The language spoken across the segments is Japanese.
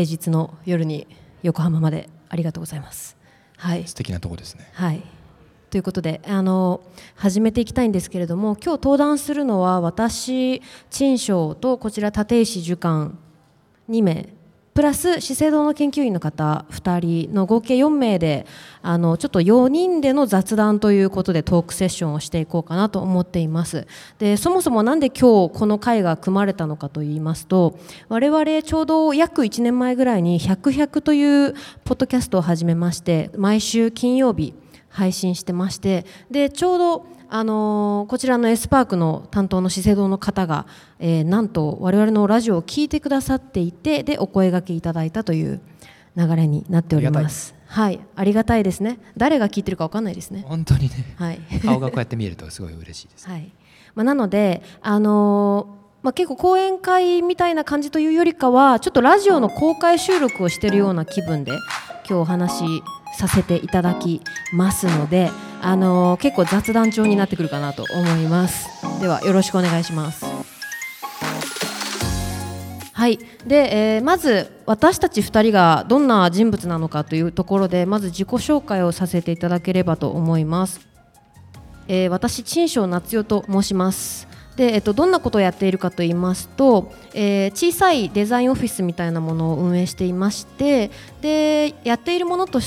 平日の夜に横浜までありがとうございます。はい、素敵なとこですね。はいということであの始めていきたいんですけれども今日登壇するのは私陳章とこちら立石主幹2名プラス資生堂の研究員の方2人の合計4名であのちょっと4人での雑談ということでトークセッションをしていこうかなと思っています。でそもそも何で今日この会が組まれたのかといいますと我々ちょうど約1年前ぐらいに「100 100というポッドキャストを始めまして毎週金曜日配信してましてでちょうどあのこちらのエスパークの担当の資生堂の方が、えー、なんと我々のラジオを聞いてくださっていてでお声がけいただいたという流れになっております。はい。ありがたいですね。誰が聞いてるか分かんないですね。本当にね、はい、顔がこうやって見えるとすごい嬉しいです、はい。まあ、なのであのーまあ、結構講演会みたいな感じというよりかはちょっとラジオの公開収録をしているような気分で今日お話させていただきますので、あの、結構雑談調になってくるかなと思います。ではよろしくお願いします。はい。で、えー、まず私たち2人がどんな人物なのかというところでまず自己紹介をさせていただければと思います、えー、私陳章夏代と申します。で、えっと、どんなことをやっているかと言いますと、えー、小さいデザインオフィスみたいなものを運営していましてでやっているものと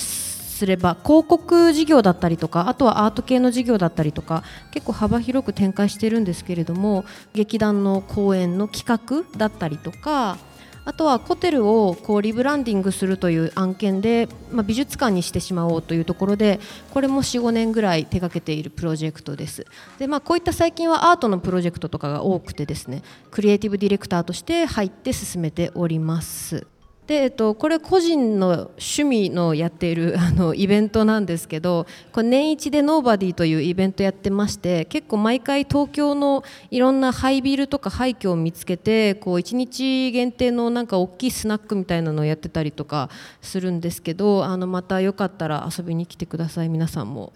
すれば広告事業だったりとかあとはアート系の事業だったりとか結構幅広く展開してるんですけれども劇団の公演の企画だったりとかあとはホテルをこうリブランディングするという案件で、まあ、美術館にしてしまおうというところでこれも45年ぐらい手掛けているプロジェクトです。で、まあ、こういった最近はアートのプロジェクトとかが多くてですねクリエイティブディレクターとして入って進めております。で、えっと、これ個人の趣味のやっている あのイベントなんですけどこれ年一でノーバディというイベントやってまして結構毎回東京のいろんなハイビルとか廃墟を見つけてこう1日限定のなんか大きいスナックみたいなのをやってたりとかするんですけどあのまたよかったら遊びに来てください皆さんも。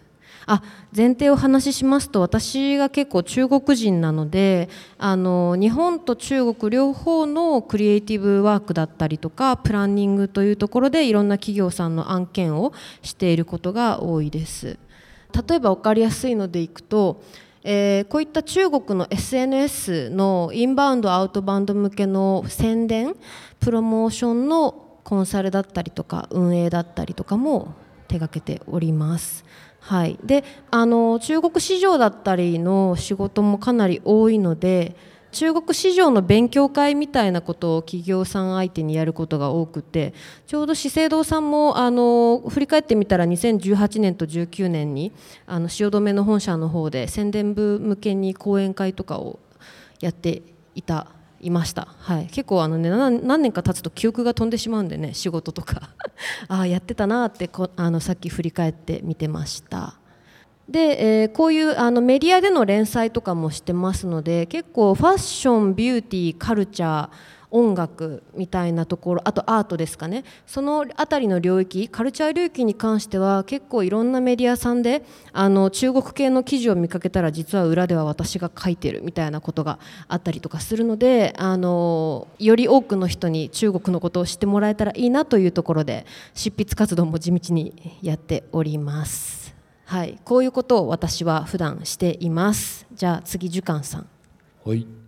あ前提を話ししますと私が結構中国人なのであの日本と中国両方のクリエイティブワークだったりとかプランニングというところでいろんな企業さんの案件をしていることが多いです。例えば分かりやすいのでいくとえー、こういった中国の SNS のインバウンドアウトバウンド向けの宣伝プロモーションのコンサルだったりとか運営だったりとかも手がけております。はい、であの中国市場だったりの仕事もかなり多いので中国市場の勉強会みたいなことを企業さん相手にやることが多くてちょうど資生堂さんもあの振り返ってみたら2018年と19年にあの汐留の本社の方で宣伝部向けに講演会とかをやっていたいました、はい、結構あの、ね、何年か経つと記憶が飛んでしまうんでね仕事とか。ああやってたなってこあのさっき振り返って見てました。で、えー、こういうあのメディアでの連載とかもしてますので結構ファッションビューティーカルチャー音楽みたいなところあとアートですかねその辺りの領域カルチャー領域に関しては結構いろんなメディアさんであの中国系の記事を見かけたら実は裏では私が書いてるみたいなことがあったりとかするのであのより多くの人に中国のことを知ってもらえたらいいなというところで執筆活動も地道にやっております。はい、こういうことを私は普段しています。じゃあ次、樹館さん。はい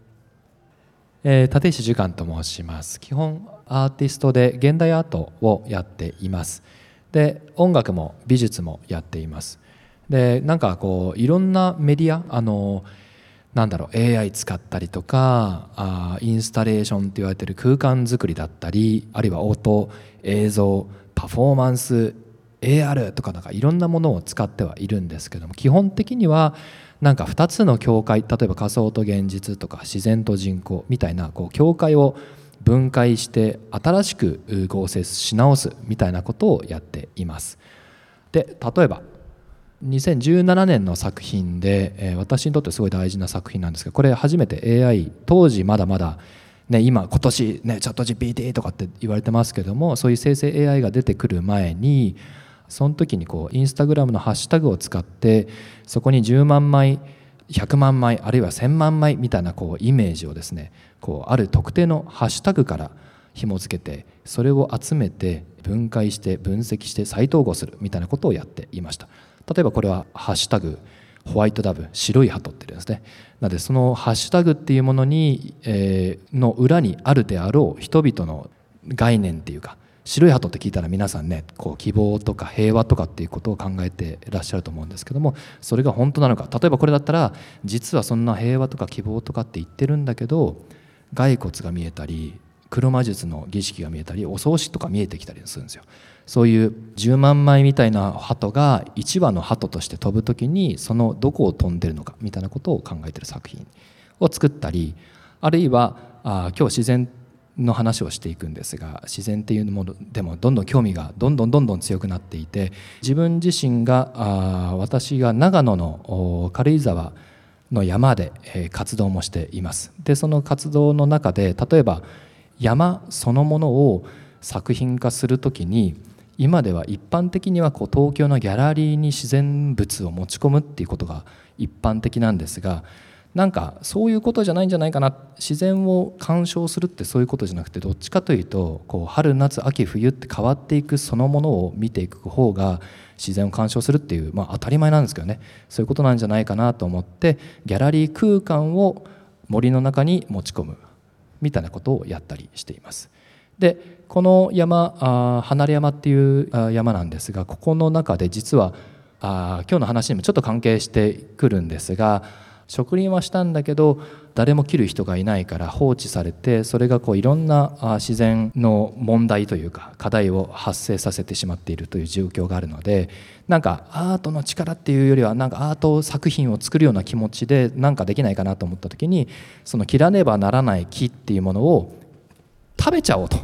えー、立石樹館と申します。基本アーティストで現代アートをやっています。で音楽も美術もやっています。でなんかこういろんなメディアあのなんだろう AI 使ったりとかあインスタレーションって言われてる空間作りだったりあるいは音映像パフォーマンス AR とかなんかいろんなものを使ってはいるんですけども基本的にはなんか2つの境界例えば仮想と現実とか自然と人工みたいなこう境界を分解して新しく合成し直すみたいなことをやっています。で例えば2017年の作品で、私にとってすごい大事な作品なんですけどこれ初めて AI 当時まだまだ、ね、今今年ねチャット GPT とかって言われてますけどもそういう生成 AI が出てくる前にその時にこうインスタグラムのハッシュタグを使ってそこに10万枚100万枚あるいは1000万枚みたいなこうイメージをですねこうある特定のハッシュタグから紐付けてそれを集めて分解して分析して再統合するみたいなことをやっていました。例えばこれは「ハッシュタグホワイトダブ白い鳩」っていうんですね。なのでそのハッシュタグっていうものに、えー、の裏にあるであろう人々の概念っていうか白い鳩って聞いたら皆さんねこう希望とか平和とかっていうことを考えていらっしゃると思うんですけどもそれが本当なのか。例えばこれだったら実はそんな平和とか希望とかって言ってるんだけど骸骨が見えたり黒魔術の儀式が見えたりお葬式とか見えてきたりするんですよ。そういう10万枚みたいな鳩が1羽の鳩として飛ぶ時にそのどこを飛んでるのかみたいなことを考えてる作品を作ったりあるいはあ今日自然の話をしていくんですが自然っていうものでもどんどん興味がどんどんどんどん強くなっていて自分自身があ私が長野の軽井沢の山で、えー、活動もしています。でその活動の中で例えば山そのものを作品化するときに今では一般的にはこう東京のギャラリーに自然物を持ち込むっていうことが一般的なんですがなんかそういうことじゃないんじゃないかな自然を鑑賞するってそういうことじゃなくてどっちかというとこう春夏秋冬って変わっていくそのものを見ていく方が自然を鑑賞するっていう、まあ、当たり前なんですけどねそういうことなんじゃないかなと思ってギャラリー空間を森の中に持ち込むみたいなことをやったりしています。でこの山あ離れ山っていう山なんですがここの中で実はあ今日の話にもちょっと関係してくるんですが植林はしたんだけど誰も切る人がいないから放置されてそれがこういろんな自然の問題というか課題を発生させてしまっているという状況があるのでなんかアートの力っていうよりはなんかアート作品を作るような気持ちで何かできないかなと思った時にその切らねばならない木っていうものを食べちゃおうと。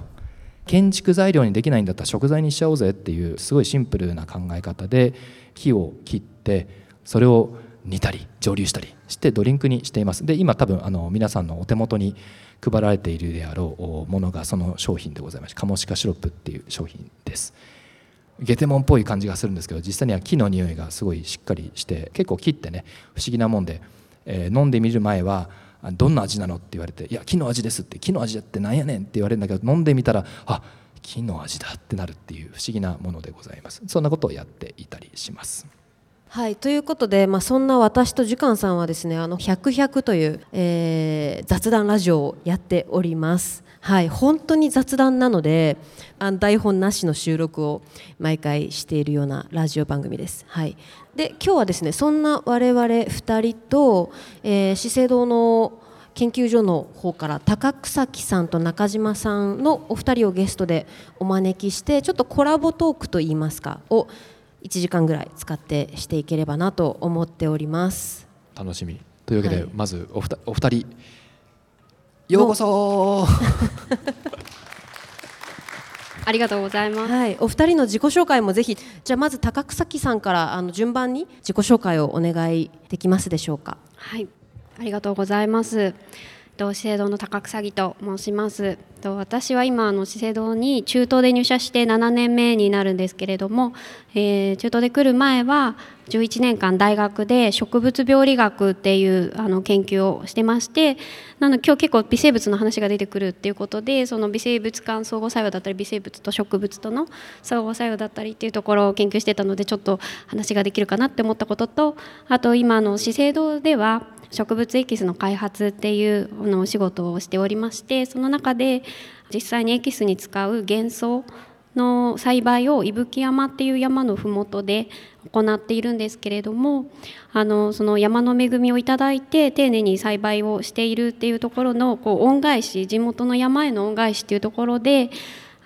建築材料にできないんだったら食材にしちゃおうぜっていうすごいシンプルな考え方で木を切ってそれを煮たり蒸留したりしてドリンクにしています。で今多分あの皆さんのお手元に配られているであろうものがその商品でございましてカモシカシロップっていう商品です。ゲテモンっぽい感じがするんですけど実際には木の匂いがすごいしっかりして結構木ってね不思議なもんで、えー、飲んでみる前はどんな味なのって言われて「いや木の味です」って「木の味だってなんやねん」って言われるんだけど飲んでみたら「あ木の味だ」ってなるっていう不思議なものでございます。そんなことをやっていたりします。はいということで、まあ、そんな私と時間さんはですね「あの100 100という、えー、雑談ラジオをやっております。はい、本当に雑談なのであの台本なしの収録を毎回しているようなラジオ番組です。はい、で今日はですねそんな我々2人と、えー、資生堂の研究所の方から高草木さんと中島さんのお二人をゲストでお招きしてちょっとコラボトークといいますかを1時間ぐらい使ってしていければなと思っております。楽しみ。というわけで、はい、まずおふたお二人。ようこそ。ありがとうございます。はい、お二人の自己紹介もぜひ、じゃあまず高草木さんからあの順番に自己紹介をお願いできますでしょうか？はい、ありがとうございます。と資生堂の高草木と申します。と私は今あの資生堂に中東で入社して7年目になるんですけれども、えー、中東で来る前は11年間大学で植物病理学っていうあの研究をしてましてなので今日結構微生物の話が出てくるっていうことでその微生物間相互作用だったり微生物と植物との相互作用だったりっていうところを研究してたのでちょっと話ができるかなって思ったこととあと今の資生堂では植物エキスの開発っていうのお仕事をしておりましてその中で実際にエキスに使う幻想の栽培を伊吹山っていう山の麓で行っているんですけれどもあのその山の恵みをいただいて丁寧に栽培をしているっていうところのこう恩返し地元の山への恩返しっていうところで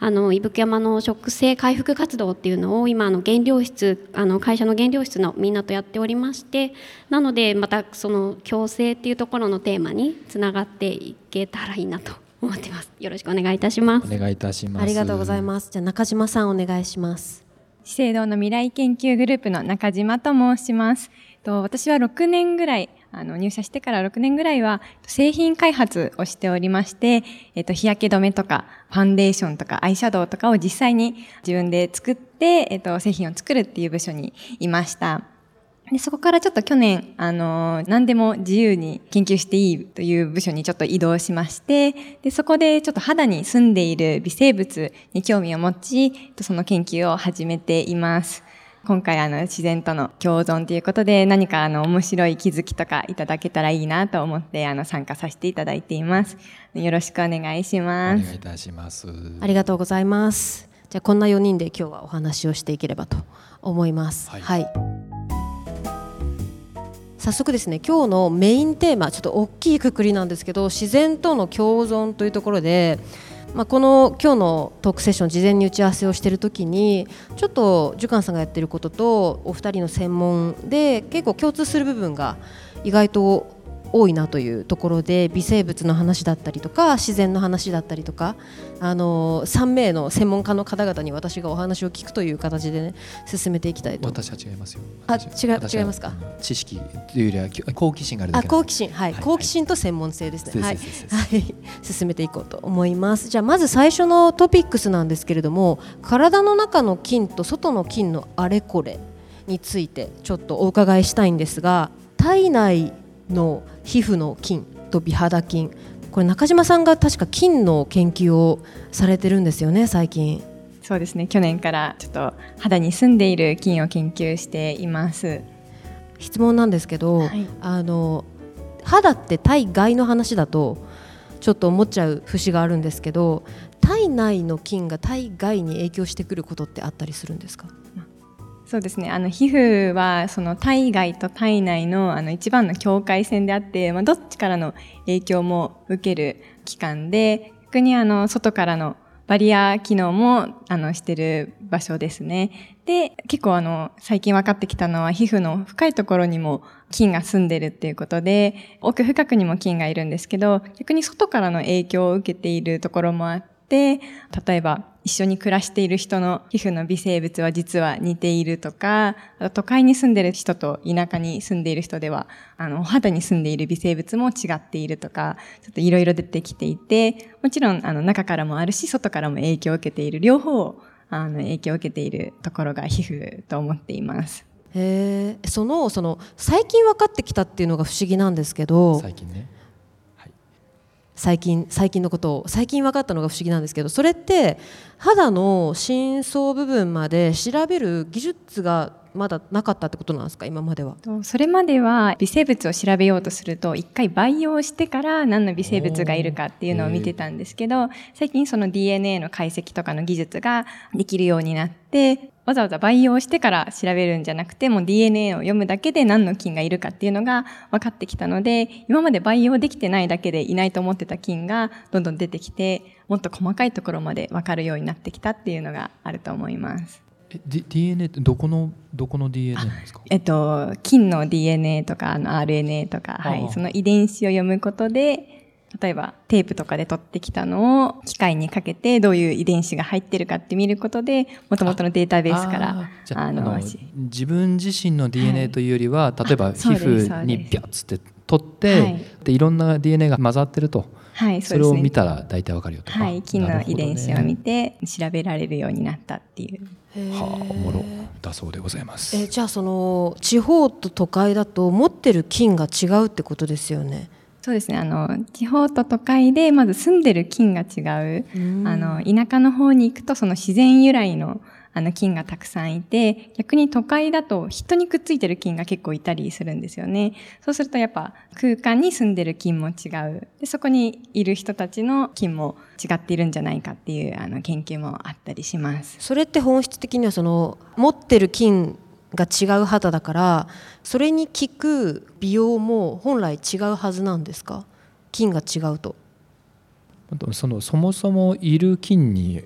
あの伊吹山の植生回復活動っていうのを今の原料室あの会社の原料室のみんなとやっておりましてなのでまたその共生っていうところのテーマにつながっていけたらいいなと思ってます。よろしくお願いいたします。お願いいたします。ありがとうございます。じゃ中島さんお願いします。資生堂の未来研究グループの中島と申します。と私は6年ぐらいあの入社してから6年ぐらいは製品開発をしておりまして、えっと、日焼け止めとかファンデーションとかアイシャドウとかを実際に自分で作って、えっと、製品を作るっていう部署にいました。でそこからちょっと去年、あの、何でも自由に研究していいという部署にちょっと移動しまして、で、そこでちょっと肌に住んでいる微生物に興味を持ち、その研究を始めています。今回あの自然との共存ということで何かあの面白い気づきとかいただけたらいいなと思ってあの参加させていただいています。よろしくお願いします。お願いいたします。ありがとうございます。じゃあこんな4人で今日はお話をしていければと思います。はい、はい早速ですね今日のメインテーマちょっと大きいくくりなんですけど自然との共存というところでまあ、この今日のトークセッション事前に打ち合わせをしている時にちょっと寿貫さんがやっていることとお二人の専門で結構共通する部分が意外と多いなというところで微生物の話だったりとか自然の話だったりとかあの3名の専門家の方々に私がお話を聞くという形でね進めていきたいと。私は違いますよ。あ違違いますか？知識というよりは好奇心があるあ好奇心。はい、はい、好奇心と専門性ですね。はい、はい、進めていこうと思います。じゃあまず最初のトピックスなんですけれども体の中の菌と外の菌のあれこれについてちょっとお伺いしたいんですが体内の皮膚の菌と美肌菌。これ中島さんが確か菌の研究をされてるんですよね最近。そうですね。去年からちょっと肌に住んでいる菌を研究しています。質問なんですけど、はい、あの肌って体外の話だとちょっと思っちゃう節があるんですけど体内の菌が体外に影響してくることってあったりするんですか？そうですねあの皮膚はその体外と体内のあの一番の境界線であって、まあ、どっちからの影響も受ける器官で逆にあの外からのバリア機能もあのしてる場所ですね。で、結構あの最近分かってきたのは皮膚の深いところにも菌が住んでるっていうことで奥深くにも菌がいるんですけど逆に外からの影響を受けているところもあって例えば一緒に暮らしている人の皮膚の微生物は実は似ているとか、都会に住んでいる人と田舎に住んでいる人では、あの、お肌に住んでいる微生物も違っているとか、ちょっといろいろ出てきていて、もちろん、あの、中からもあるし、外からも影響を受けている、両方、あの、影響を受けているところが皮膚と思っています。へえ、その、その、最近分かってきたっていうのが不思議なんですけど、最近ね。最近最近のことを最近分かったのが不思議なんですけどそれって肌の深層部分まで調べる技術がまだなかったってことなんですか今までは？それまでは微生物を調べようとすると一回培養してから何の微生物がいるかっていうのを見てたんですけど最近その DNA の解析とかの技術ができるようになってわざわざ培養してから調べるんじゃなくて、もう DNA を読むだけで何の菌がいるかっていうのが分かってきたので、今まで培養できてないだけでいないと思ってた菌がどんどん出てきて、もっと細かいところまで分かるようになってきたっていうのがあると思います。え DNA ってどこのどこの DNA なんですか？えっと、菌の DNA とかあの RNA とか、はい、その遺伝子を読むことで、例えばテープとかで取ってきたのを機械にかけてどういう遺伝子が入ってるかって見ることでもともとのデータベースからあの自分自身の DNA というよりは、はい、例えば皮膚にビャッつって取って、はい、でいろんな DNA が混ざってると、はい、それを見たら大体わかるよと。はい、菌の遺伝子を見て調べられるようになったっていう。はあ、おもろだそうでございます。えじゃあその地方と都会だと持ってる菌が違うってことですよね。そうですね。あの地方と都会でまず住んでる菌が違う、あの田舎の方に行くとその自然由来のあの菌がたくさんいて逆に都会だと人にくっついてる菌が結構いたりするんですよね。そうするとやっぱ空間に住んでる菌も違う。でそこにいる人たちの菌も違っているんじゃないかっていうあの研究もあったりします。それって本質的にはその持ってる菌が違う肌だからそれに効く美容も本来違うはずなんですか？菌が違うと。そのそもそもいる菌に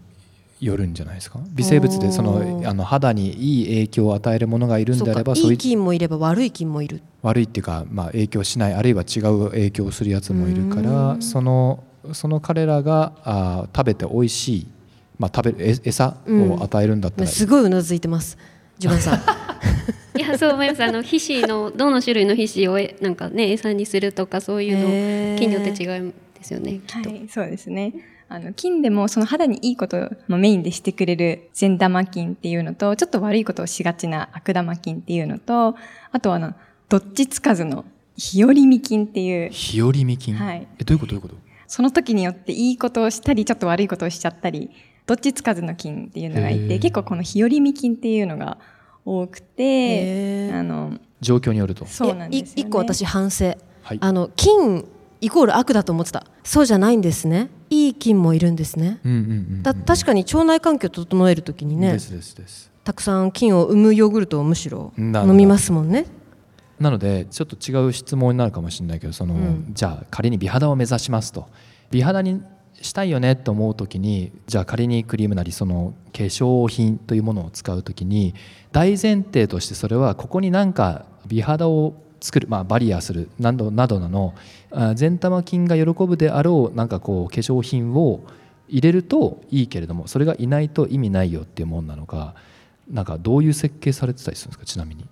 よるんじゃないですか？微生物でそのあの肌にいい影響を与えるものがいるんであればいい菌もいれば悪い菌もいる。悪いっていうか、まあ、影響しないあるいは違う影響をするやつもいるからそのその彼らがあ食べて美味しい、まあ、食べる餌を与えるんだったら、うん、すごいうなずいてます自分さん いやそう思います。あの皮脂のどの種類の皮脂をなんかね餌にするとかそういうの菌によって違うんですよねはいそうですね。あの、菌でもその肌にいいことをメインでしてくれる善玉菌っていうのと、ちょっと悪いことをしがちな悪玉菌っていうのと、あとはあの、どっちつかずの日和見菌っていう。日和見菌？はい。え、どういうこと？どういうこと？その時によっていいことをしたり、ちょっと悪いことをしちゃったり、どっちつかずの菌っていうのがいて、結構この日和見菌っていうのが多くて、あの、状況によると。そうなんですよ、ね。個私反省、はい。あの菌イコール悪だと思ってた。そうじゃないんですね。いい菌もいるんですね。うんうんうんうん。だ確かに腸内環境を整えるときにねですですです。たくさん菌を生むヨーグルトをむしろ飲みますもんね。なのでちょっと違う質問になるかもしれないけどその、うん。じゃあ仮に美肌を目指しますと。美肌にしたいよねと思う時にじゃあ仮にクリームなりその化粧品というものを使う時に大前提としてそれはここになんか美肌を作る、まあ、バリアするなどなどの善玉菌が喜ぶであろうなんかこう化粧品を入れるといいけれどもそれがいないと意味ないよっていうもんなのかなんかどういう設計されてたりするんですかちなみに。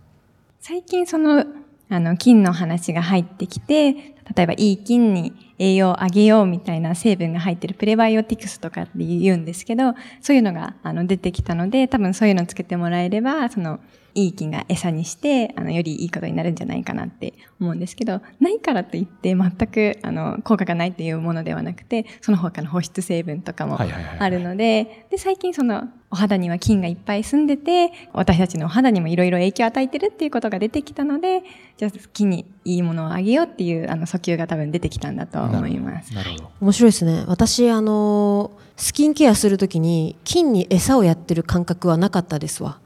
最近その、あの、菌の話が入ってきて、例えばいい菌に栄養をあげようみたいな成分が入ってるプレバイオティクスとかって言うんですけど、そういうのがあの出てきたので、多分そういうのつけてもらえれば、その、いい菌が餌にして、あの、よりいいことになるんじゃないかなって思うんですけど、ないからといって全く、あの、効果がないっていうものではなくて、その他の保湿成分とかもあるので、で、最近その、お肌には菌がいっぱい住んでて、私たちのお肌にもいろいろ影響を与えてるっていうことが出てきたので、じゃあ菌にいいものをあげようっていう、あの、訴求が多分出てきたんだと思います。なるほど。面白いですね私あのスキンケアするときに菌に餌をやってる感覚はなかったですわ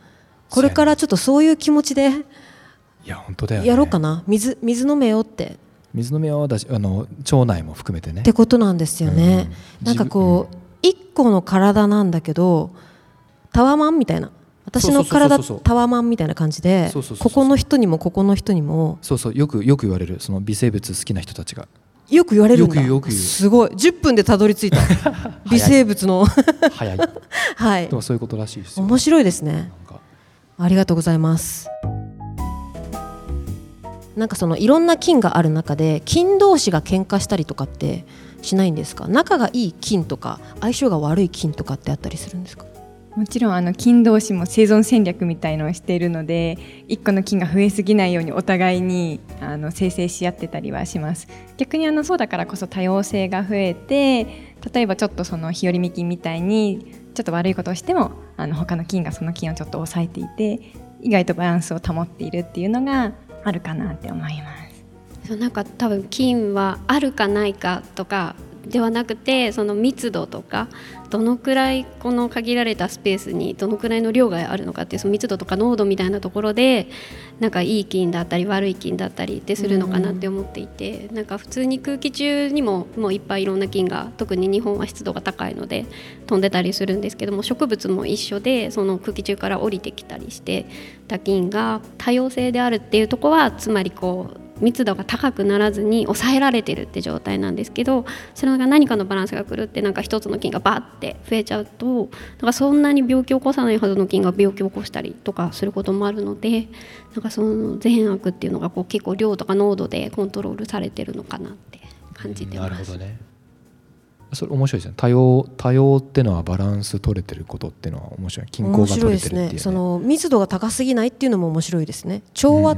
これからちょっとそういう気持ちでいや本当だよね。やろうかな。水水飲めよって。水飲みをだしあの腸内も含めてね。ってことなんですよね、うん。なんかこう一個の体なんだけどタワマンみたいな。私の体タワマンみたいな感じでここの人にもここの人にも。そうそうよくよく言われる。その微生物好きな人たちが。よく言われるんだ。よくすごい。10分でたどり着いた。微生物の。早い。はい。でもそういうことらしいですよ。面白いですねありがとうございます。なんかそのいろんな菌がある中で菌同士が喧嘩したりとかってしないんですか？仲がいい菌とか相性が悪い菌とかってあったりするんですか？もちろんあの菌同士も生存戦略みたいのをしているので一個の菌が増えすぎないようにお互いにあの生成し合ってたりはします。逆にあのそうだからこそ多様性が増えて例えばちょっとその日和見菌みたいにちょっと悪いことをしてもあの他の菌がその菌をちょっと抑えていて意外とバランスを保っているっていうのがあるかなって思います。そうなんか多分菌はあるかないかとかではなくてその密度とかどのくらいこの限られたスペースにどのくらいの量があるのかっていうその密度とか濃度みたいなところでなんかいい菌だったり悪い菌だったりってするのかなって思っていてなんか普通に空気中にももういっぱいいろんな菌が特に日本は湿度が高いので飛んでたりするんですけども植物も一緒でその空気中から降りてきたりしてた菌が多様性であるっていうとこはつまりこう密度が高くならずに抑えられてるって状態なんですけどそれが何かのバランスが狂ってなんか一つの菌がバーって増えちゃうとなんかそんなに病気を起こさないはずの菌が病気を起こしたりとかすることもあるのでなんかその善悪っていうのがこう結構量とか濃度でコントロールされてるのかなって感じてなます。るほどね。それ面白いですね。多様多様ってのはバランス取れてることっていうのは面白い。均衡面が取白いですれてるっていう、ね、ね。その密度が高すぎないっていうのも面白いですね。調和、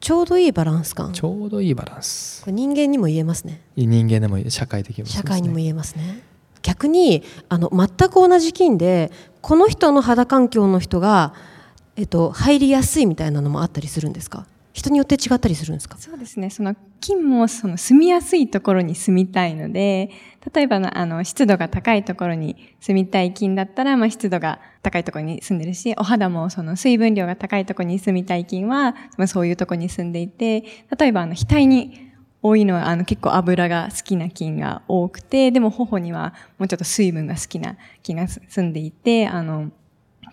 ちょうどいいバランス感。ちょうどいいバランス。人間にも言えますね。人間でも社会的にもね。社会にも言えますね。逆にあの全く同じ菌でこの人の肌環境の人が、えっと、入りやすいみたいなのもあったりするんですか？人によって違ったりするんですか？そうですね。その菌もその住みやすいところに住みたいので、例えばのあの湿度が高いところに住みたい菌だったら、まあ、湿度が高いところに住んでるし、お肌もその水分量が高いところに住みたい菌は、まあ、そういうところに住んでいて、例えばあの額に多いのはあの結構油が好きな菌が多くて、でも頬にはもうちょっと水分が好きな菌が住んでいて、あの、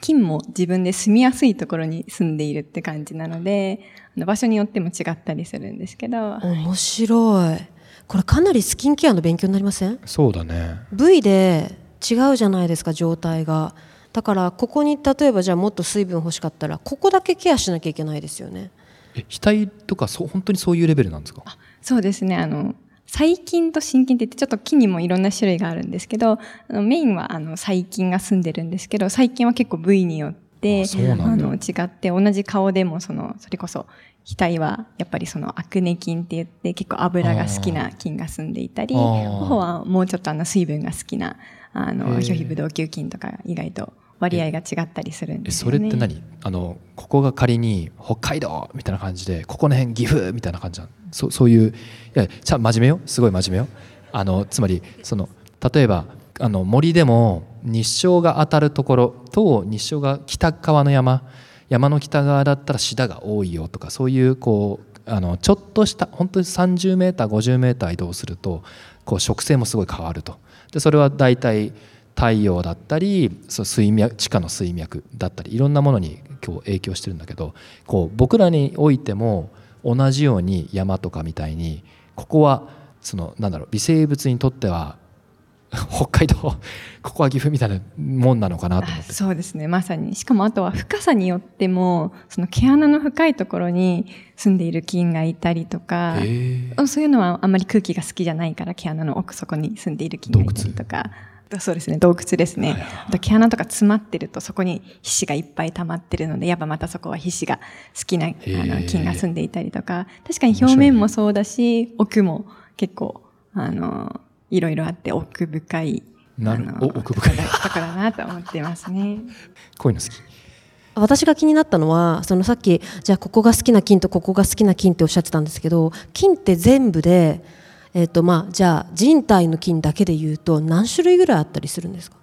菌も自分で住みやすいところに住んでいるって感じなので、あの場所によっても違ったりするんですけど、面白い。これかなりスキンケアの勉強になりません？そうだね。部位で違うじゃないですか状態が。だからここに例えばじゃあもっと水分欲しかったらここだけケアしなきゃいけないですよね。え額とかそう本当にそういうレベルなんですか？そうですね、あの、細菌と真菌って言ってちょっと木にもいろんな種類があるんですけど、あのメインはあの細菌が住んでるんですけど、細菌は結構部位によって、あの違って、同じ顔でもその、それこそ、額はやっぱりそのアクネ菌って言って結構油が好きな菌が住んでいたり、頬はもうちょっとあの水分が好きな、あの、表皮ブドウ球菌とか意外と割合が違ったりするんですね。それって何？あのここが仮に北海道みたいな感じでここの辺岐阜みたいな感じなのそそういういや真面目よ？すごい真面目よ？あのつまりその例えばあの森でも日照が当たるところと日照が北側の山山の北側だったらシダが多いよとかそういうこうあのちょっとした本当に 30m50m 移動するとこう植生もすごい変わると。でそれは大体太陽だったりそう水脈地下の水脈だったりいろんなものに今日影響してるんだけどこう僕らにおいても同じように山とかみたいにここはそのなんだろう微生物にとっては 北海道ここは岐阜みたいなもんなのかなと思って。あそうですね。まさに。しかもあとは深さによってもその毛穴の深いところに住んでいる菌がいたりとかそういうのはあんまり空気が好きじゃないから毛穴の奥底に住んでいる菌がいたりとかそうですね。洞窟ですね、あと毛穴とか詰まってるとそこに皮脂がいっぱい溜まってるのでやっぱまたそこは皮脂が好きなあー。の菌が住んでいたりとか。確かに表面もそうだし奥も結構あのいろいろあって奥深いなるあのお奥深い。ところだなと思ってますね。こういうの好き。私が気になったのはそのさっきじゃあここが好きな菌とここが好きな菌っておっしゃってたんですけど菌って全部で、えーとまあ、じゃあ人体の菌だけでいうと何種類ぐらいあったりするんですか？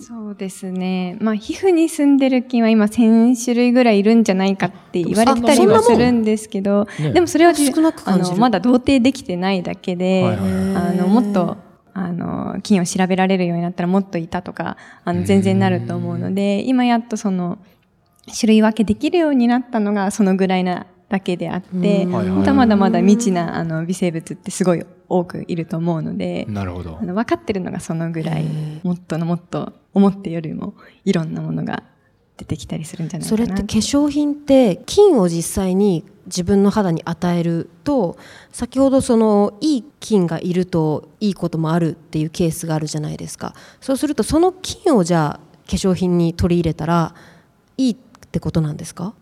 そうですね。まあ、皮膚に住んでる菌は今1000種類ぐらいいるんじゃないかって言われてたりもんするんですけど、ね。でもそれはじ少なくあのまだ同定できてないだけで、はいはいはい。あのもっとあの菌を調べられるようになったらもっといたとかあの全然なると思うので、今やっとその種類分けできるようになったのがそのぐらいなだけであって、まだまだまだ未知なあの微生物ってすごい多くいると思うので、なるほど。あの分かってるのがそのぐらいもっとのもっと思ってよりもいろんなものが出てきたりするんじゃないかなそれって化粧品って菌を実際に自分の肌に与えると先ほどそのいい菌がいるといいこともあるっていうケースがあるじゃないですか。そうするとその菌をじゃあ化粧品に取り入れたらいいってことなんですか？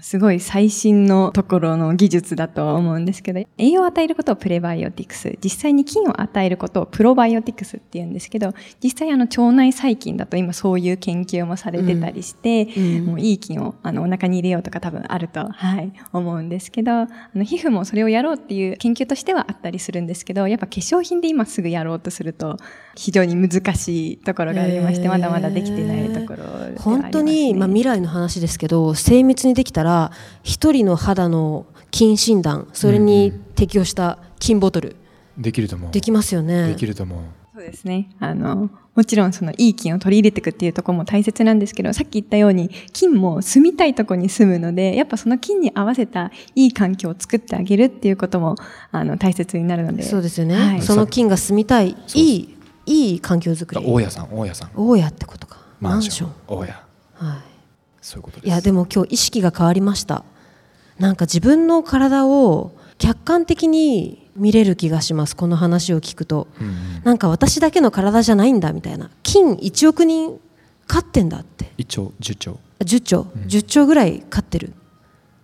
すごい最新のところの技術だとは思うんですけど栄養を与えることをプレバイオティクス。実際に菌を与えることをプロバイオティクスって言うんですけど実際あの腸内細菌だと今そういう研究もされてたりして、うんもういい菌をあのお腹に入れようとか多分あると、はい、思うんですけどあの皮膚もそれをやろうっていう研究としてはあったりするんですけどやっぱ化粧品で今すぐやろうとすると非常に難しいところがありましてまだまだできてないところね、本当に、まあ、未来の話ですけど精密にできたら一人の肌の菌診断それに適用した菌ボトル。できると思う。できますよね。できると思う。そうですね。あの、もちろんそのいい菌を取り入れていくっていうところも大切なんですけど、さっき言ったように菌も住みたいところに住むので、やっぱその菌に合わせたいい環境を作ってあげるっていうことも、あの、大切になるので。そうですよね、はい。その菌が住みたいいいいい環境づくり大家さん大家さん。大家ってことか。マンション。大家。はいそういうことです。いやでも今日意識が変わりました。なんか自分の体を客観的に見れる気がしますこの話を聞くと。うんうん。なんか私だけの体じゃないんだみたいな。金1億人飼ってんだって。一兆十兆。10兆、10兆ぐらい飼ってる。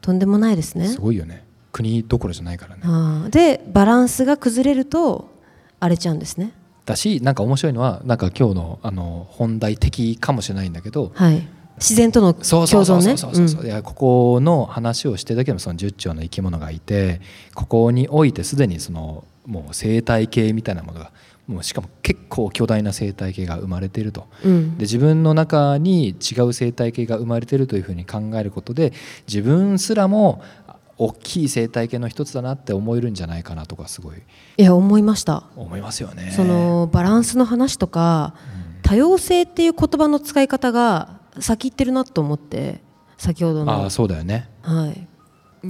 とんでもないですね。すごいよね。国どころじゃないからね。でバランスが崩れると荒れちゃうんですね。だしなんか面白いのはなんか今日のあの本題的かもしれないんだけどはい自然とのそうそうそう共存ね。ここの話をしてるだけでもその10兆の生き物がいてここにおいてすでにそのもう生態系みたいなものがもうしかも結構巨大な生態系が生まれていると。うん。で自分の中に違う生態系が生まれているというふうに考えることで自分すらもあ大きい生態系の一つだなって思えるんじゃないかなとかすごいいや思いました。思いますよね。そのバランスの話とか多様性っていう言葉の使い方が先行ってるなと思って先ほどの。ああそうだよね。はい。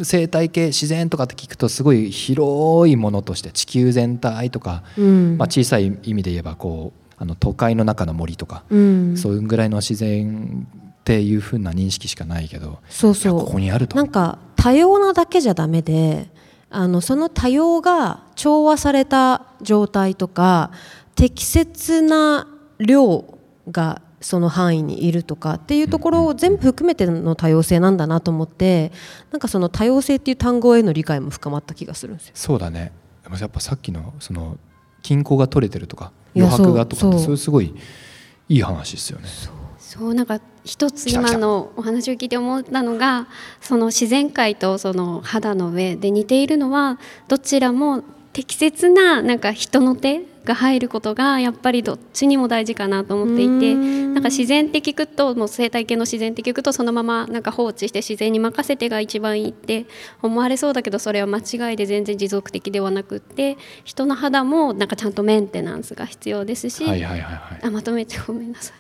生態系自然とかって聞くとすごい広いものとして地球全体とか、うん。まあ、小さい意味で言えばこうあの都会の中の森とか、うん。そういうぐらいの自然っていうふうな認識しかないけどそうそう。ここにあると。なんか多様なだけじゃダメであのその多様が調和された状態とか適切な量がその範囲にいるとかっていうところを全部含めての多様性なんだなと思ってなんかその多様性っていう単語への理解も深まった気がするんですよ。そうだねやっぱさっきのその均衡が取れてるとか余白がとかってそれすごいいい話ですよね。そうなんか一つ今のお話を聞いて思ったのがその自然界とその肌の上で似ているのはどちらも適切ななんか人の手が入ることがやっぱりどっちにも大事かなと思っていてなんか自然って聞くともう生態系の自然って聞くとそのままなんか放置して自然に任せてが一番いいって思われそうだけどそれは間違いで全然持続的ではなくって人の肌もなんかちゃんとメンテナンスが必要ですし、はいはいはいはい。あまとめてごめんなさ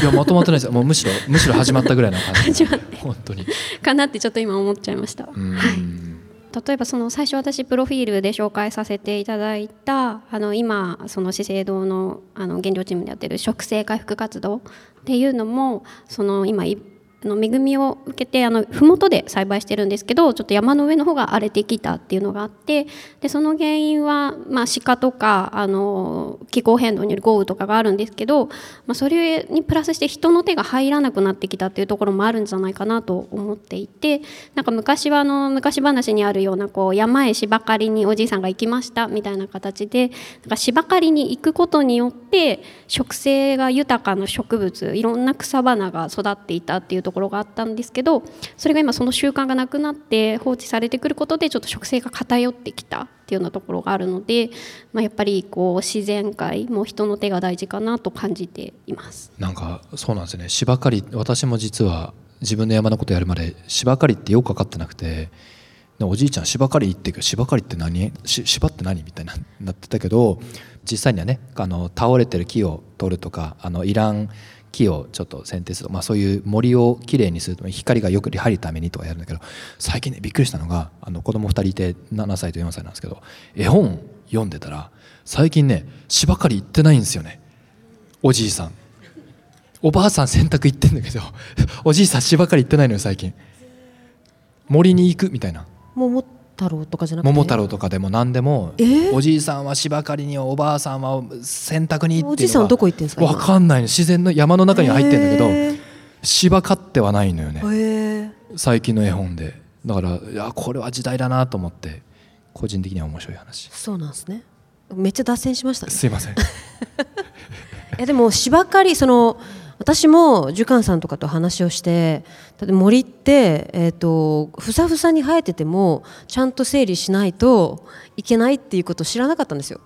い。いやまとまってないですよ。もうむしろ むしろ始まったぐらいの感じ。本当に。かなってちょっと今思っちゃいました。うん例えばその最初私プロフィールで紹介させていただいたあの今その資生堂のあの原料チームでやってる食生回復活動っていうのもその今あの恵みを受けてあの麓で栽培してるんですけどちょっと山の上の方が荒れてきたっていうのがあってでその原因は、まあ、鹿とかあの気候変動による豪雨とかがあるんですけど、まあ、それにプラスして人の手が入らなくなってきたっていうところもあるんじゃないかなと思っていてなんか昔はあの昔話にあるようなこう山へ芝刈りにおじいさんが行きましたみたいな形でなんか芝刈りに行くことによって植生が豊かな植物いろんな草花が育っていたっていうとところがあったんですけどそれが今その習慣がなくなって放置されてくることでちょっと植生が偏ってきたっていうようなところがあるので、まあ、やっぱりこう自然界も人の手が大事かなと感じています。なんかそうなんですね。芝刈り私も実は自分の山のことやるまで芝刈りってよく分かってなくて。おじいちゃん芝刈り行って言うけど芝刈りって何？し芝って何？みたいななってたけど実際にはねあの倒れてる木を取るとかあのいらん木をちょっと剪定すると、まあ、そういう森をきれいにするため光がよく入るためにとかやるんだけど最近ねびっくりしたのがあの子供2人いて7歳と4歳なんですけど絵本読んでたら最近ね芝刈り行ってないんですよね。おじいさん。おばあさん洗濯行ってんだけど おじいさん芝刈り行ってないのよ最近。森に行くみたいな。太郎とかじゃなくて？桃太郎とかでも何でも、えー？おじいさんは芝刈りにおばあさんは洗濯にっていうのがおじいさんはどこ行ってんすか？今わかんないの。自然の山の中には入ってんだけど、へー。芝刈ってはないのよね。へえ最近の絵本で。だからいやこれは時代だなと思って個人的には面白い話。そうなんですね。めっちゃ脱線しましたね。すいません。いやでも芝刈りその私も樹館さんとかと話をしてだって森って、えー、とふさふさに生えててもちゃんと整理しないといけないっていうことを知らなかったんですよ。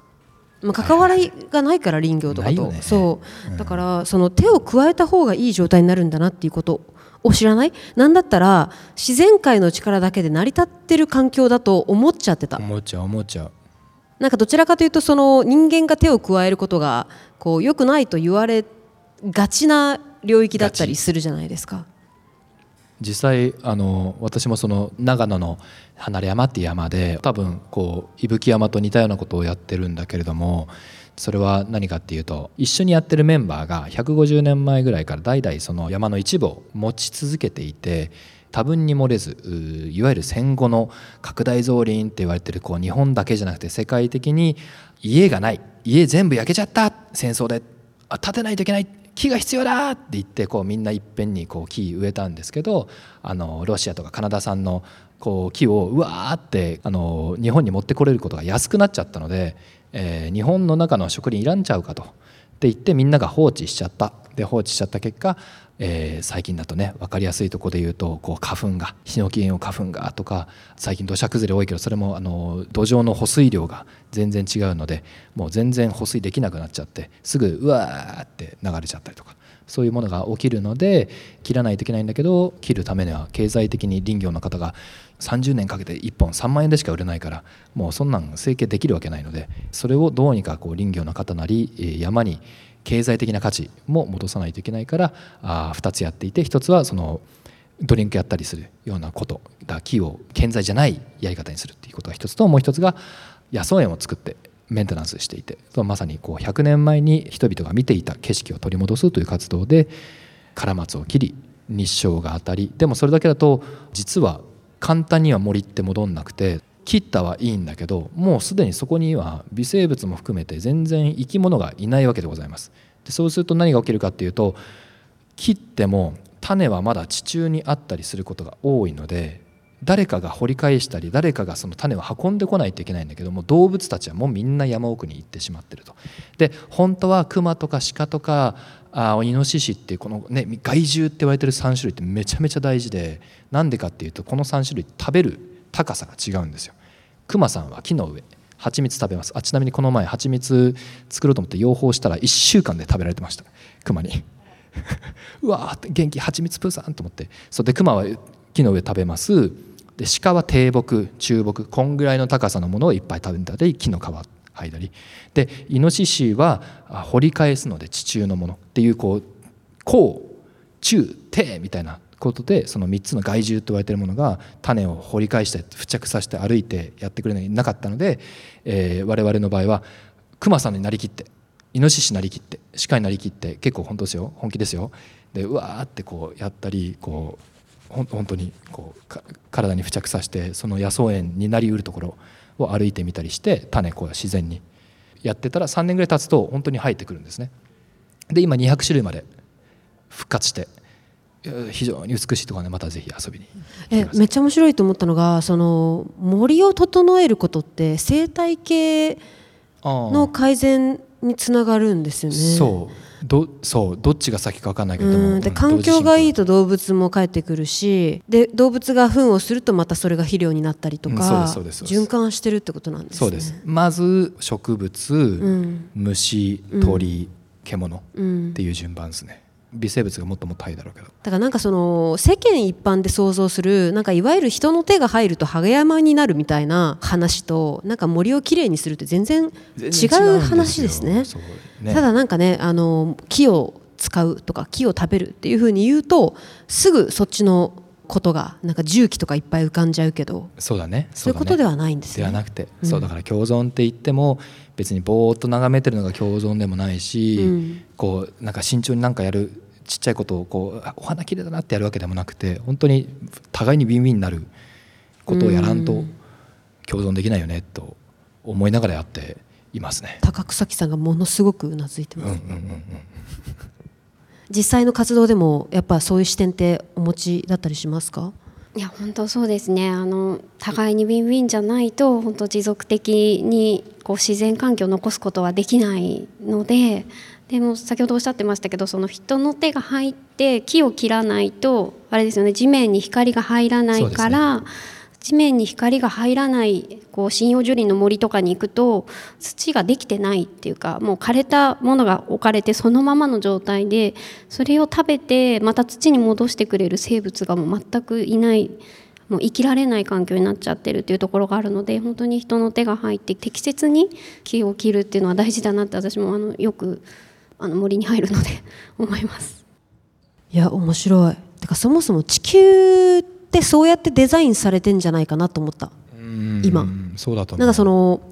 まあ、関わりがないから林業とかと、ね。そう。だからその手を加えた方がいい状態になるんだなっていうことを知らない？なんだったら自然界の力だけで成り立ってる環境だと思っちゃってた。思っちゃう思っちゃう。なんかどちらかというとその人間が手を加えることがこう良くないと言われがちな領域だったりするじゃないですか。実際あの私もその長野の離れ山っていう山で多分こう伊吹山と似たようなことをやってるんだけれどもそれは何かっていうと一緒にやってるメンバーが150年前ぐらいから代々その山の一部を持ち続けていて多分に漏れずいわゆる戦後の拡大増林って言われてるこう日本だけじゃなくて世界的に家がない家全部焼けちゃった戦争で建てないといけない木が必要だって言ってこうみんないっぺんにこう木植えたんですけどあのロシアとかカナダ産のこう木をうわーってあの日本に持ってこれることが安くなっちゃったので、えー日本の中の植林いらんちゃうかと。って言ってみんなが放置しちゃった。で放置しちゃった結果、えー最近だとね分かりやすいとこで言うとこう花粉がヒノキ園を花粉がとか最近土砂崩れ多いけどそれもあの土壌の保水量が全然違うのでもう全然保水できなくなっちゃってすぐうわーって流れちゃったりとかそういうものが起きるので切らないといけないんだけど切るためには経済的に林業の方が30年かけて1本3万円でしか売れないからもうそんなん整形できるわけないのでそれをどうにかこう林業の方なり山に経済的な価値も戻さないといけないからあ2つやっていて1つはそのドリンクやったりするようなことだ木を建材じゃないやり方にするっていうことが一つともう一つが野草園を作ってメンテナンスしていてまさにこう100年前に人々が見ていた景色を取り戻すという活動でカラマツを切り日照が当たりでもそれだけだと実は簡単には森って戻んなくて切ったはいいんだけどもうすでにそこには微生物も含めて全然生き物がいないわけでございます。でそうすると何が起きるかっていうと切っても種はまだ地中にあったりすることが多いので誰かが掘り返したり誰かがその種を運んでこないといけないんだけども動物たちはもうみんな山奥に行ってしまってると。で本当はクマとか鹿とかあイノシシっていうこの、ね、害獣って言われてる3種類ってめちゃめちゃ大事でなんでかっていうとこの3種類食べる高さが違うんですよ。クマさんは木の上蜂蜜食べます。あちなみにこの前蜂蜜作ろうと思って養蜂したら1週間で食べられてました。クマに。うわー元気蜂蜜プーさんと思って。そうでクマは木の上食べます。で鹿は低木中木こんぐらいの高さのものをいっぱい食べたり木の皮剥いだり。でイノシシは掘り返すので地中のものっていうこう高中低みたいなことでその3つの害獣と言われているものが種を掘り返して付着させて歩いてやってくれないなかったので、えー、我々の場合はクマさんになりきってイノシシなりきって鹿になりきって結構本当ですよ本気ですよ。でうわーってこうやったりこう本当にこう体に付着させてその野草園になりうるところを歩いてみたりして種こう自然にやってたら3年ぐらい経つと本当に生えてくるんですね。で今200種類まで復活して非常に美しいところでまたぜひ遊びに。えめっちゃ面白いと思ったのがその森を整えることって生態系の改善につながるんですよね。そう。どそう。どっちが先か分かんないけども、で環境がいいと動物も帰ってくるしで動物が糞をするとまたそれが肥料になったりとか、循環してるってことなんですね。そうです。まず植物、うん、虫鳥、うん、獣っていう順番ですね。微生物がもっともっと入るだろうけど。だからなんかその世間一般で想像するなんかいわゆる人の手が入るとハゲ山になるみたいな話となんか森をきれいにするって全然違う話ですね。すねただなんかねあの木を使うとか木を食べるっていうふうに言うとすぐそっちのことがなんか重機とかいっぱい浮かんじゃうけどそうだね。そういうことではないんですね。ではなくて、うん、そうだから共存って言っても別にぼーっと眺めてるのが共存でもないし、うん、こうなんか慎重になんかやるちっちゃいことをこうお花きれいだなってやるわけでもなくて本当に互いにビンビンになることをやらんと共存できないよねと思いながらやっていますね。高草木さんがものすごくうなずいてます、うんうんうんうん、実際の活動でもやっぱそういう視点ってお持ちだったりしますか？いや本当そうですね。あの互いにウィンウィンじゃないと本当持続的にこう自然環境を残すことはできないのででも先ほどおっしゃってましたけどその人の手が入って木を切らないとあれですよね地面に光が入らないから、ね、地面に光が入らないこう針葉樹林の森とかに行くと土ができてないっていうかもう枯れたものが置かれてそのままの状態でそれを食べてまた土に戻してくれる生物がもう全くいないもう生きられない環境になっちゃってるっていうところがあるので本当に人の手が入って適切に木を切るっていうのは大事だなって私もあのよくあの森に入るので思います。いや面白い。てかそもそも地球ってそうやってデザインされてんじゃないかなと思った。今。そうだとなんかその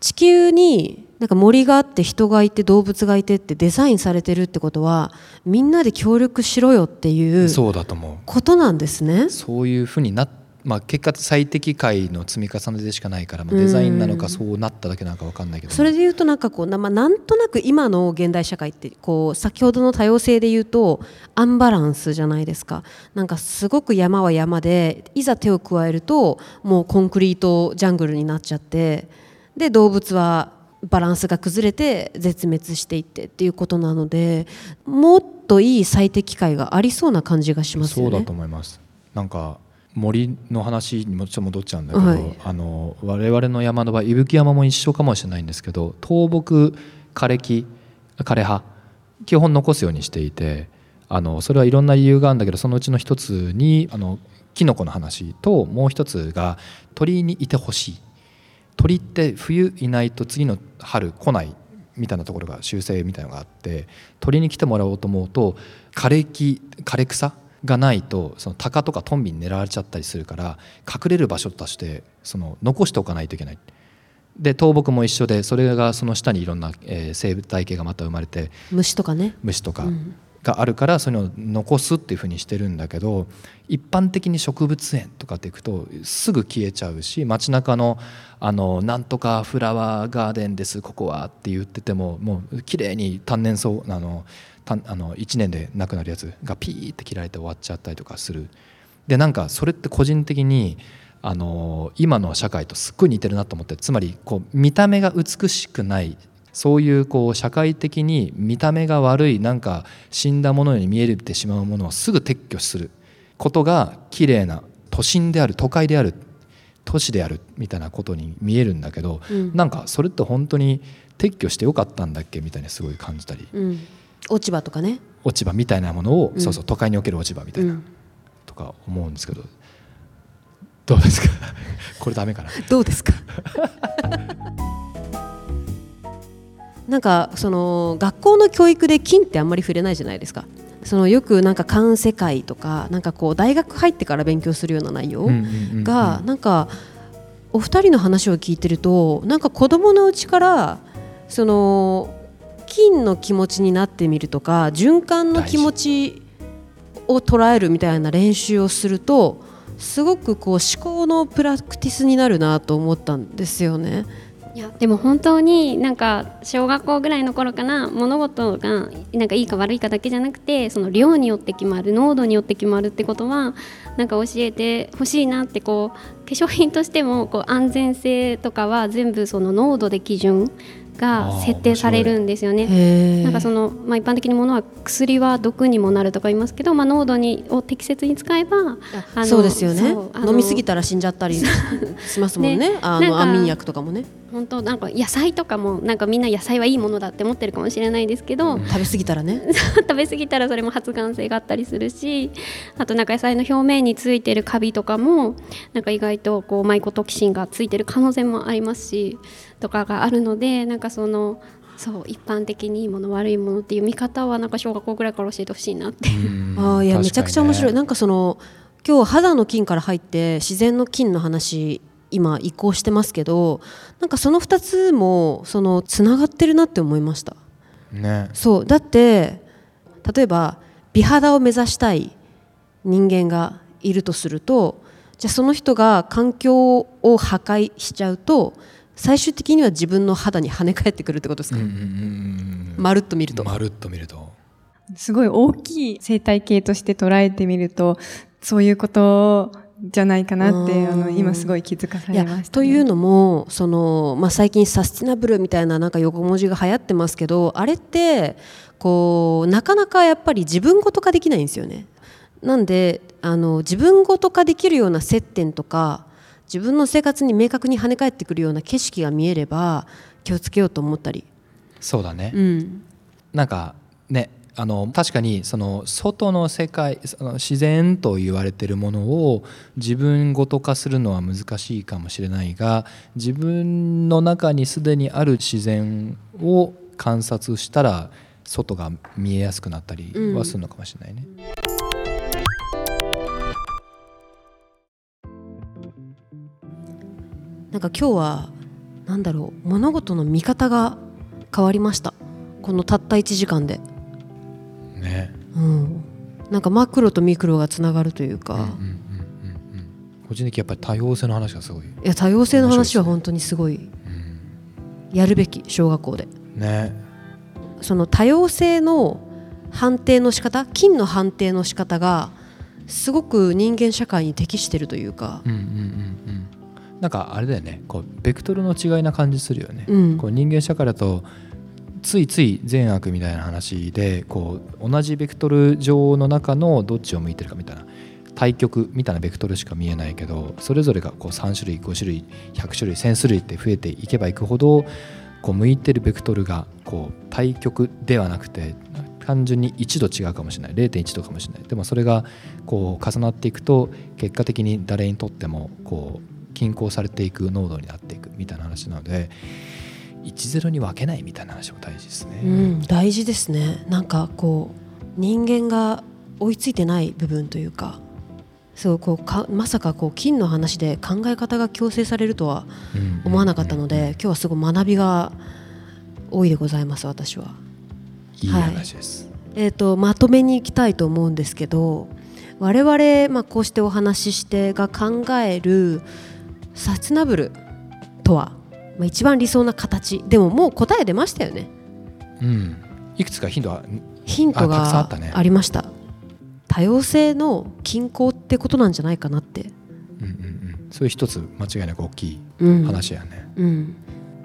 地球になんか森があって人がいて動物がいてってデザインされてるってことはみんなで協力しろよっていうそうだと思うことなんですね。そういうふうになっまあ、結果最適解の積み重ねでしかないから、まあ、デザインなのかそうなっただけなのか分かんないけど、それでいうとなんかこうな,、まあ、なんとなく今の現代社会ってこう先ほどの多様性でいうとアンバランスじゃないですか。なんかすごく山は山でいざ手を加えるともうコンクリートジャングルになっちゃってで動物はバランスが崩れて絶滅していってっていうことなのでもっといい最適解がありそうな感じがしますよね。そうだと思います。なんか森の話にもちょっと戻っちゃうんだけど、はい、あの我々の山の場合伊吹山も一緒かもしれないんですけど倒木枯れ木枯れ葉基本残すようにしていてあのそれはいろんな理由があるんだけどそのうちの一つにあのキノコの話ともう一つが鳥にいてほしい。鳥って冬いないと次の春来ないみたいなところが習性みたいなのがあって鳥に来てもらおうと思うと枯れ木枯れ草がないとその鷹とかトンビに狙われちゃったりするから隠れる場所としてその残しておかないといけない。で倒木も一緒でそれがその下にいろんな、えー、生態系がまた生まれて虫とかね虫とかがあるからそういうのを残すっていうふうにしてるんだけど一般的に植物園とかっていくとすぐ消えちゃうし街中のあのなんとかフラワーガーデンですここはって言っててももう綺麗に単年草あのたあの1年で亡くなるやつがピーって切られて終わっちゃったりとかする。でなんかそれって個人的にあの今の社会とすっごい似てるなと思ってつまりこう見た目が美しくないそういうこう社会的に見た目が悪いなんか死んだものに見えてしまうものをすぐ撤去することが綺麗な都心である都会である都市であるみたいなことに見えるんだけど、うん、なんかそれって本当に撤去してよかったんだっけみたいにすごい感じたり、うん、落ち葉とかね。落ち葉みたいなものを、うん、そうそう都会における落ち葉みたいな、とか思うんですけどどうですか？これダメかな？どうですか？なんかその学校の教育で金ってあんまり触れないじゃないですかそのよくなんか環世界とかなんかこう大学入ってから勉強するような内容がなんかお二人の話を聞いてるとなんか子供のうちからその金の気持ちになってみるとか循環の気持ちを捉えるみたいな練習をするとすごくこう思考のプラクティスになるなと思ったんですよね。いやでも本当になんか小学校ぐらいの頃から物事がなんかいいか悪いかだけじゃなくてその量によって決まる濃度によって決まるってことはなんか教えてほしいなってこう化粧品としてもこう安全性とかは全部その濃度で基準が設定されるんですよね。なんかそのまあ、一般的にものは薬は毒にもなるとか言いますけど、まあ、濃度にを適切に使えばそうですよね。飲みすぎたら死んじゃったり しますもんね。ねあの安眠薬とかもね。本当なんか野菜とかもなんかみんな野菜はいいものだって思ってるかもしれないですけど、うん、食べ過ぎたらね。食べ過ぎたらそれも発がん性があったりするしあとなんか野菜の表面についてるカビとかもなんか意外とこうマイコトキシンがついてる可能性もありますしとかがあるのでなんかそのそう一般的にいいもの悪いものっていう見方はなんか小学校ぐらいから教えてほしいなって。あいや、めちゃくちゃ面白い。なんかその今日肌の菌から入って自然の菌の話今移行してますけどなんかその2つもそのつながってるなって思いました、ね、そうだって例えば美肌を目指したい人間がいるとするとじゃあその人が環境を破壊しちゃうと最終的には自分の肌に跳ね返ってくるってことですか、まるっと見ると。まるっと見ると。すごい大きい生態系として捉えてみるとそういうことじゃないかなってあの今すごい気づかされました、ね、というのもその、まあ、最近サスティナブルみたいななんか横文字が流行ってますけどあれってこうなかなかやっぱり自分ごと化できないんですよね。なんであの自分ごと化できるような接点とか自分の生活に明確に跳ね返ってくるような景色が見えれば気をつけようと思ったり。そうだね、うん、なんかねあの確かにその外の世界その自然と言われているものを自分ごと化するのは難しいかもしれないが自分の中にすでにある自然を観察したら外が見えやすくなったりはするのかもしれないね。うん、なんか今日はなんだろう物事の見方が変わりました。このたった1時間で。ね、うん、なんかマクロとミクロがつながるというか、うんうんうんうん、個人的やっぱり多様性の話がすごい。いや多様性の話は本当にすごい、うん、やるべき小学校で。ね。その多様性の判定の仕方金の判定の仕方がすごく人間社会に適してるというか、うんうんうんうんなんかあれだよね。こうベクトルの違いな感じするよね、うん、こう人間社会だとついつい善悪みたいな話でこう同じベクトル上の中のどっちを向いてるかみたいな。対極みたいなベクトルしか見えないけどそれぞれがこう3種類5種類100種類1000種類って増えていけばいくほどこう向いてるベクトルがこう対極ではなくて単純に1度違うかもしれない。0.1度かもしれない。でもそれがこう重なっていくと結果的に誰にとってもこう均衡されていく濃度になっていくみたいな話なので10に分けないみたいな話も大事ですね。うん、大事ですねなんかこう人間が追いついてない部分というかそうこうかまさかこう金の話で考え方が強制されるとは思わなかったので、今日はすごい学びが多いでございます私は。いい話です、はいえー、とまとめにいきたいと思うんですけど我々、まあ、こうしてお話ししてが考えるサステナブルとは、まあ、一番理想な形。でももう答え出ましたよね。うん、いくつかヒントはヒントあたくさんあがったね。ありました。多様性の均衡ってことなんじゃないかなって、うんうんうん、そういう一つ間違いなく大きいうん。話やね。うん、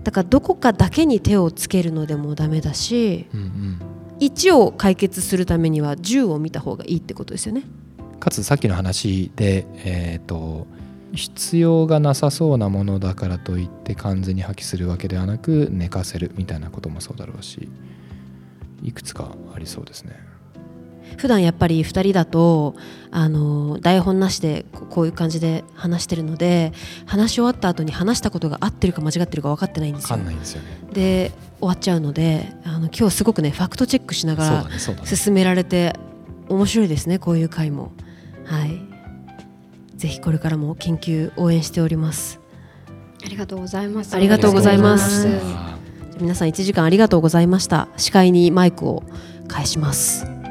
だからどこかだけに手をつけるのでもダメだしうんうん。1を解決するためには10を見た方がいいってことですよね。かつさっきの話で、えー、と必要がなさそうなものだからといって完全に破棄するわけではなく寝かせるみたいなこともそうだろうしいくつかありそうですね。普段やっぱり2人だとあの台本なしでここういう感じで話してるので話し終わった後に話したことが合ってるか間違ってるか分かってないんですよ分かん。ないんですよね。で終わっちゃうのであの今日すごくねファクトチェックしながら。進められて面白いですねこういう回も。はいぜひこれからも研究応援しております。ありがとうございます。ありがとうございます皆さん1時間ありがとうございました。司会にマイクを返します。